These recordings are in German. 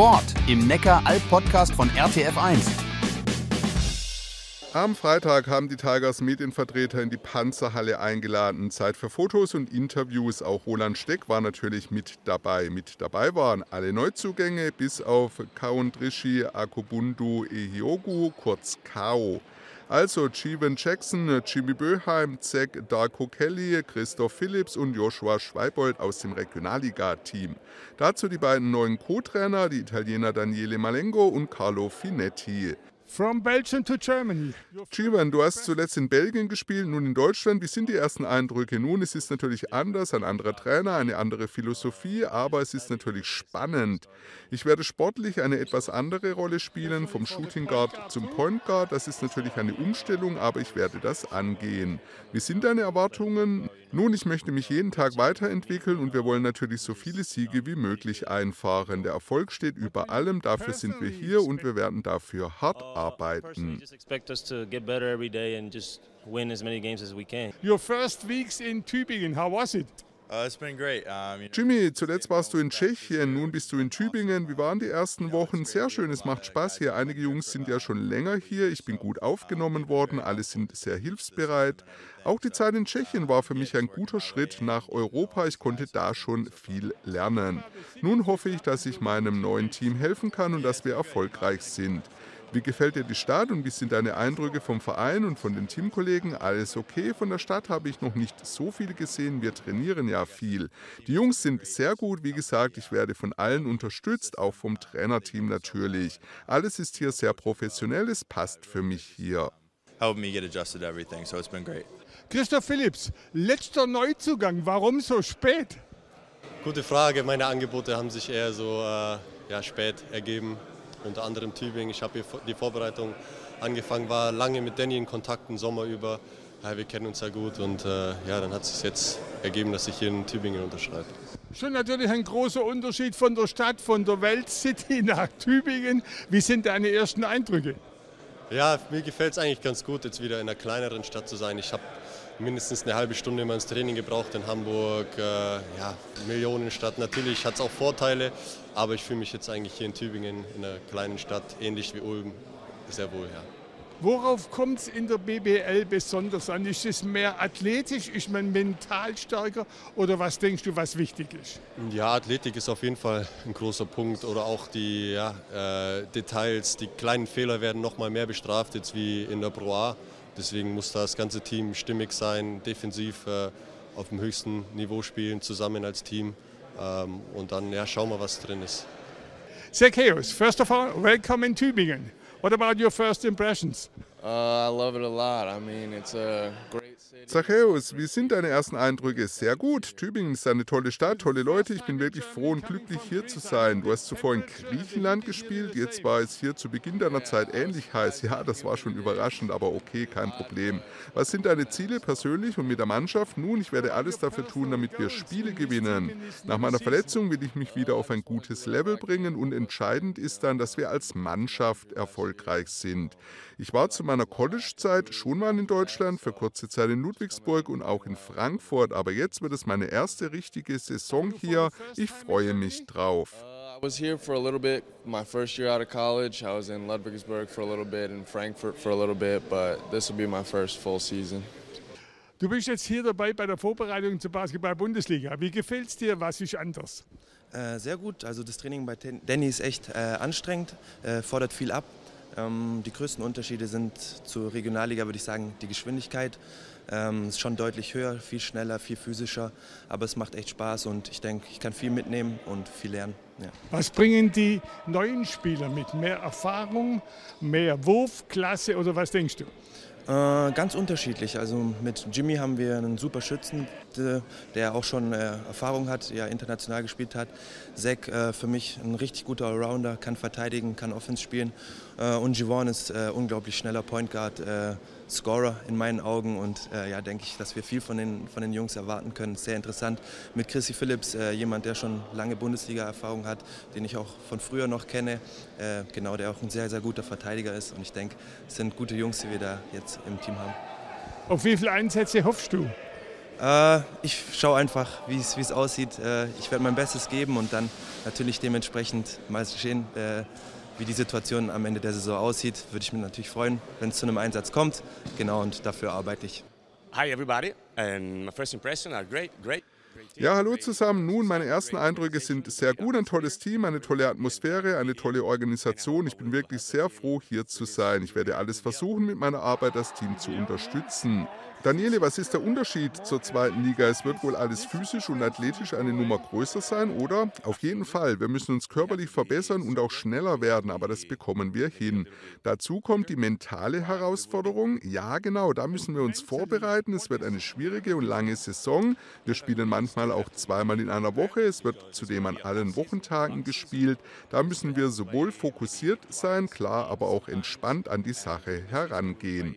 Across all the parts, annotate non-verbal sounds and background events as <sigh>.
Sport im Neckar-Alp-Podcast von RTF1. Am Freitag haben die Tigers Medienvertreter in die Panzerhalle eingeladen. Zeit für Fotos und Interviews. Auch Roland Steck war natürlich mit dabei. Mit dabei waren alle Neuzugänge bis auf Kaundrishi Akobundu Ehiogu, kurz Kao. Also Jeevan Jackson, Jimmy Böheim, Zack Darko Kelly, Christoph Phillips und Joshua Schweibold aus dem Regionalliga-Team. Dazu die beiden neuen Co-Trainer, die Italiener Daniele Malengo und Carlo Finetti. From Belgium to Germany. Chivan, du hast zuletzt in Belgien gespielt, nun in Deutschland. Wie sind die ersten Eindrücke? Nun, es ist natürlich anders, ein anderer Trainer, eine andere Philosophie, aber es ist natürlich spannend. Ich werde sportlich eine etwas andere Rolle spielen, vom Shooting Guard zum Point Guard. Das ist natürlich eine Umstellung, aber ich werde das angehen. Wie sind deine Erwartungen? Nun, ich möchte mich jeden Tag weiterentwickeln und wir wollen natürlich so viele Siege wie möglich einfahren. Der Erfolg steht über allem, dafür sind wir hier und wir werden dafür hart arbeiten. Your first weeks in Tübingen, how was it? Uh, Jimmy, zuletzt warst du in Tschechien, nun bist du in Tübingen. Wie waren die ersten Wochen? Sehr schön, es macht Spaß hier. Einige Jungs sind ja schon länger hier. Ich bin gut aufgenommen worden, alle sind sehr hilfsbereit. Auch die Zeit in Tschechien war für mich ein guter Schritt nach Europa. Ich konnte da schon viel lernen. Nun hoffe ich, dass ich meinem neuen Team helfen kann und dass wir erfolgreich sind. Wie gefällt dir die Stadt und wie sind deine Eindrücke vom Verein und von den Teamkollegen? Alles okay? Von der Stadt habe ich noch nicht so viel gesehen. Wir trainieren ja viel. Die Jungs sind sehr gut. Wie gesagt, ich werde von allen unterstützt, auch vom Trainerteam natürlich. Alles ist hier sehr professionell. Es passt für mich hier. Christoph Phillips, letzter Neuzugang. Warum so spät? Gute Frage. Meine Angebote haben sich eher so äh, ja, spät ergeben unter anderem Tübingen. Ich habe die Vorbereitung angefangen, war lange mit Danny in Kontakt den Sommer über. Ja, wir kennen uns ja gut und äh, ja, dann hat es sich jetzt ergeben, dass ich hier in Tübingen unterschreibe. Schon natürlich ein großer Unterschied von der Stadt, von der Weltcity <laughs> nach Tübingen. Wie sind deine ersten Eindrücke? Ja, mir gefällt es eigentlich ganz gut, jetzt wieder in einer kleineren Stadt zu sein. Ich habe mindestens eine halbe Stunde immer ins Training gebraucht in Hamburg. Äh, ja, Millionenstadt. Natürlich hat es auch Vorteile, aber ich fühle mich jetzt eigentlich hier in Tübingen, in einer kleinen Stadt, ähnlich wie Ulm, sehr wohl. Ja. Worauf kommt es in der BBL besonders an? Ist es mehr athletisch, ist man mental stärker oder was denkst du, was wichtig ist? Ja, Athletik ist auf jeden Fall ein großer Punkt oder auch die ja, äh, Details, die kleinen Fehler werden noch mal mehr bestraft jetzt wie in der Pro A. Deswegen muss das ganze Team stimmig sein, defensiv äh, auf dem höchsten Niveau spielen, zusammen als Team. Ähm, und dann ja, schauen wir, was drin ist. Zacchaeus, first of all, welcome in Tübingen. What about your first impressions? Uh, I love it a lot. I mean, it's a great Zachäus, wie sind deine ersten Eindrücke? Sehr gut. Tübingen ist eine tolle Stadt, tolle Leute. Ich bin wirklich froh und glücklich, hier zu sein. Du hast zuvor in Griechenland gespielt. Jetzt war es hier zu Beginn deiner Zeit ähnlich heiß. Ja, das war schon überraschend, aber okay, kein Problem. Was sind deine Ziele persönlich und mit der Mannschaft? Nun, ich werde alles dafür tun, damit wir Spiele gewinnen. Nach meiner Verletzung will ich mich wieder auf ein gutes Level bringen und entscheidend ist dann, dass wir als Mannschaft erfolgreich sind. Ich war zu meiner College-Zeit schon mal in Deutschland, für kurze Zeit in Ludwigsburg und auch in Frankfurt, aber jetzt wird es meine erste richtige Saison hier. Ich freue mich drauf. I was here for a little bit, my first year out of college. I was in Ludwigsburg for a little bit, in Frankfurt for a little bit, but this will be my first full season. Du bist jetzt hier dabei bei der Vorbereitung zur Basketball-Bundesliga. Wie gefällt es dir? Was ist anders? Äh, sehr gut. Also das Training bei Danny ist echt äh, anstrengend, äh, fordert viel ab. Ähm, die größten Unterschiede sind zur Regionalliga, würde ich sagen, die Geschwindigkeit. Ähm, ist schon deutlich höher, viel schneller, viel physischer, aber es macht echt Spaß und ich denke, ich kann viel mitnehmen und viel lernen. Ja. Was bringen die neuen Spieler mit? Mehr Erfahrung, mehr Wurfklasse oder was denkst du? Äh, ganz unterschiedlich. Also mit Jimmy haben wir einen super Schützen, der auch schon äh, Erfahrung hat, ja international gespielt hat. Zack äh, für mich ein richtig guter Allrounder, kann verteidigen, kann Offense spielen. Und Givon ist unglaublich schneller Point Guard, Scorer in meinen Augen und ja, denke ich, dass wir viel von den, von den Jungs erwarten können. Sehr interessant mit Chrissy Phillips, jemand, der schon lange Bundesliga-Erfahrung hat, den ich auch von früher noch kenne, genau, der auch ein sehr, sehr guter Verteidiger ist und ich denke, es sind gute Jungs, die wir da jetzt im Team haben. Auf wie viele Einsätze hoffst du? Äh, ich schaue einfach, wie es aussieht. Äh, ich werde mein Bestes geben und dann natürlich dementsprechend mal sehen, äh, wie die Situation am Ende der Saison aussieht. Würde ich mich natürlich freuen, wenn es zu einem Einsatz kommt. Genau, und dafür arbeite ich. Hi everybody, and my first impression are great, great. Ja, hallo zusammen. Nun, meine ersten Eindrücke sind sehr gut. Ein tolles Team, eine tolle Atmosphäre, eine tolle Organisation. Ich bin wirklich sehr froh, hier zu sein. Ich werde alles versuchen, mit meiner Arbeit das Team zu unterstützen. Daniele, was ist der Unterschied zur zweiten Liga? Es wird wohl alles physisch und athletisch eine Nummer größer sein, oder? Auf jeden Fall. Wir müssen uns körperlich verbessern und auch schneller werden, aber das bekommen wir hin. Dazu kommt die mentale Herausforderung. Ja, genau, da müssen wir uns vorbereiten. Es wird eine schwierige und lange Saison. Wir spielen manchmal auch zweimal in einer Woche. Es wird zudem an allen Wochentagen gespielt. Da müssen wir sowohl fokussiert sein, klar, aber auch entspannt an die Sache herangehen.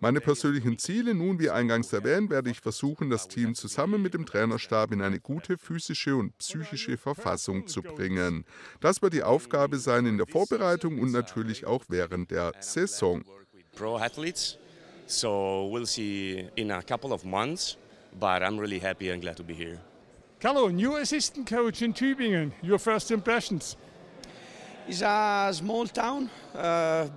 Meine persönlichen Ziele, nun wie eingangs erwähnt, werde ich versuchen, das Team zusammen mit dem Trainerstab in eine gute physische und psychische Verfassung zu bringen. Das wird die Aufgabe sein in der Vorbereitung und natürlich auch während der Saison. Pro athletes, so we'll see in a couple of months, but I'm really happy and glad to be here. Carlo, new assistant coach in Tübingen. Your first impressions? It's a small town. Uh,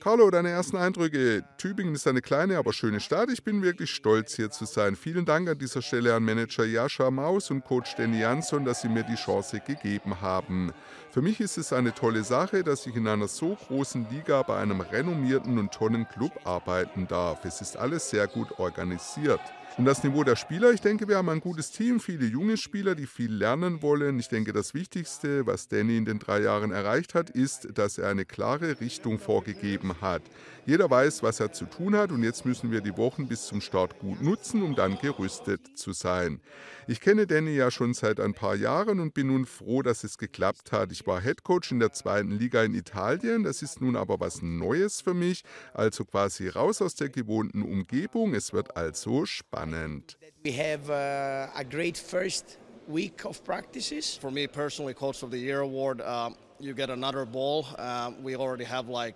Carlo, deine ersten Eindrücke. Tübingen ist eine kleine, aber schöne Stadt. Ich bin wirklich stolz, hier zu sein. Vielen Dank an dieser Stelle an Manager Jascha Maus und Coach Danny Jansson, dass sie mir die Chance gegeben haben. Für mich ist es eine tolle Sache, dass ich in einer so großen Liga bei einem renommierten und tollen Club arbeiten darf. Es ist alles sehr gut organisiert. Und das Niveau der Spieler, ich denke, wir haben ein gutes Team, viele junge Spieler, die viel lernen wollen. Ich denke, das Wichtigste, was Danny in den drei Jahren erreicht hat, ist, dass er eine klare Richtung vorgegeben hat. Jeder weiß, was er zu tun hat und jetzt müssen wir die Wochen bis zum Start gut nutzen, um dann gerüstet zu sein. Ich kenne Danny ja schon seit ein paar Jahren und bin nun froh, dass es geklappt hat. Ich war Headcoach in der zweiten Liga in Italien, das ist nun aber was Neues für mich, also quasi raus aus der gewohnten Umgebung. Es wird also spannend. We have uh, a great first week of practices. For me personally, Coach of the Year award, um, you get another ball. Um, we already have like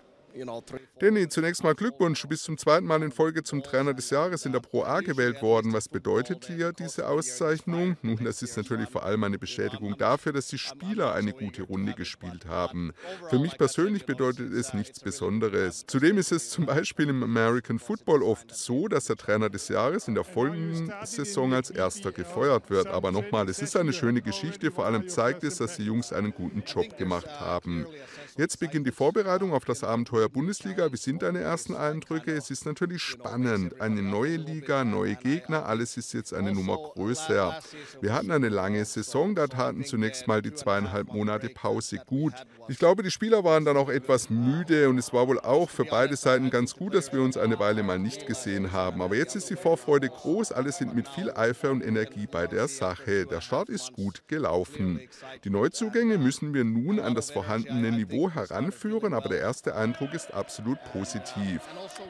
Danny, zunächst mal Glückwunsch. Du bist zum zweiten Mal in Folge zum Trainer des Jahres in der Pro A gewählt worden. Was bedeutet dir diese Auszeichnung? Nun, das ist natürlich vor allem eine Bestätigung dafür, dass die Spieler eine gute Runde gespielt haben. Für mich persönlich bedeutet es nichts Besonderes. Zudem ist es zum Beispiel im American Football oft so, dass der Trainer des Jahres in der folgenden Saison als erster gefeuert wird. Aber nochmal, es ist eine schöne Geschichte. Vor allem zeigt es, dass die Jungs einen guten Job gemacht haben. Jetzt beginnt die Vorbereitung auf das Abenteuer Bundesliga. Wie sind deine ersten Eindrücke? Es ist natürlich spannend. Eine neue Liga, neue Gegner, alles ist jetzt eine Nummer größer. Wir hatten eine lange Saison, da taten zunächst mal die zweieinhalb Monate Pause gut. Ich glaube, die Spieler waren dann auch etwas müde und es war wohl auch für beide Seiten ganz gut, dass wir uns eine Weile mal nicht gesehen haben. Aber jetzt ist die Vorfreude groß, alle sind mit viel Eifer und Energie bei der Sache. Der Start ist gut gelaufen. Die Neuzugänge müssen wir nun an das vorhandene Niveau heranführen, aber der erste Eindruck ist absolut positiv.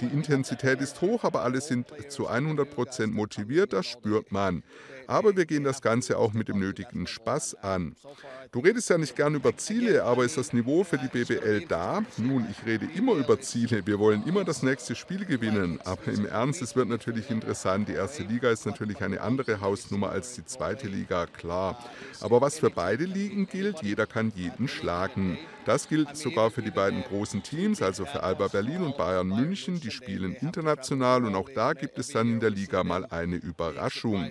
Die Intensität ist hoch, aber alle sind zu 100 Prozent motiviert, das spürt man. Aber wir gehen das Ganze auch mit dem nötigen Spaß an. Du redest ja nicht gern über Ziele, aber ist das Niveau für die BBL da? Nun, ich rede immer über Ziele. Wir wollen immer das nächste Spiel gewinnen. Aber im Ernst, es wird natürlich interessant. Die erste Liga ist natürlich eine andere Hausnummer als die zweite Liga, klar. Aber was für beide Ligen gilt, jeder kann jeden schlagen. Das gilt sogar für die beiden großen Teams, also für Alba Berlin und Bayern München. Die spielen international und auch da gibt es dann in der Liga mal eine Überraschung.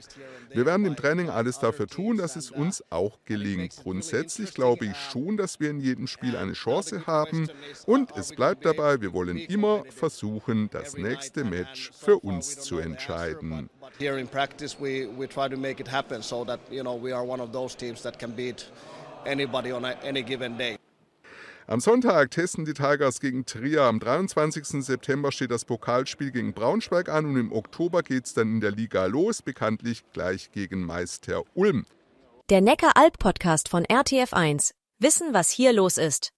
Wir werden im Training alles dafür tun, dass es uns auch gelingt. Grundsätzlich glaube ich schon, dass wir in jedem Spiel eine Chance haben und es bleibt dabei, wir wollen immer versuchen, das nächste Match für uns zu entscheiden. Here in practice we, we try to make it happen so that you know we are one of those teams that can beat anybody on any given day. Am Sonntag testen die Tigers gegen Trier. Am 23. September steht das Pokalspiel gegen Braunschweig an und im Oktober geht es dann in der Liga los, bekanntlich gleich gegen Meister Ulm. Der Neckar-Alb-Podcast von RTF1. Wissen, was hier los ist.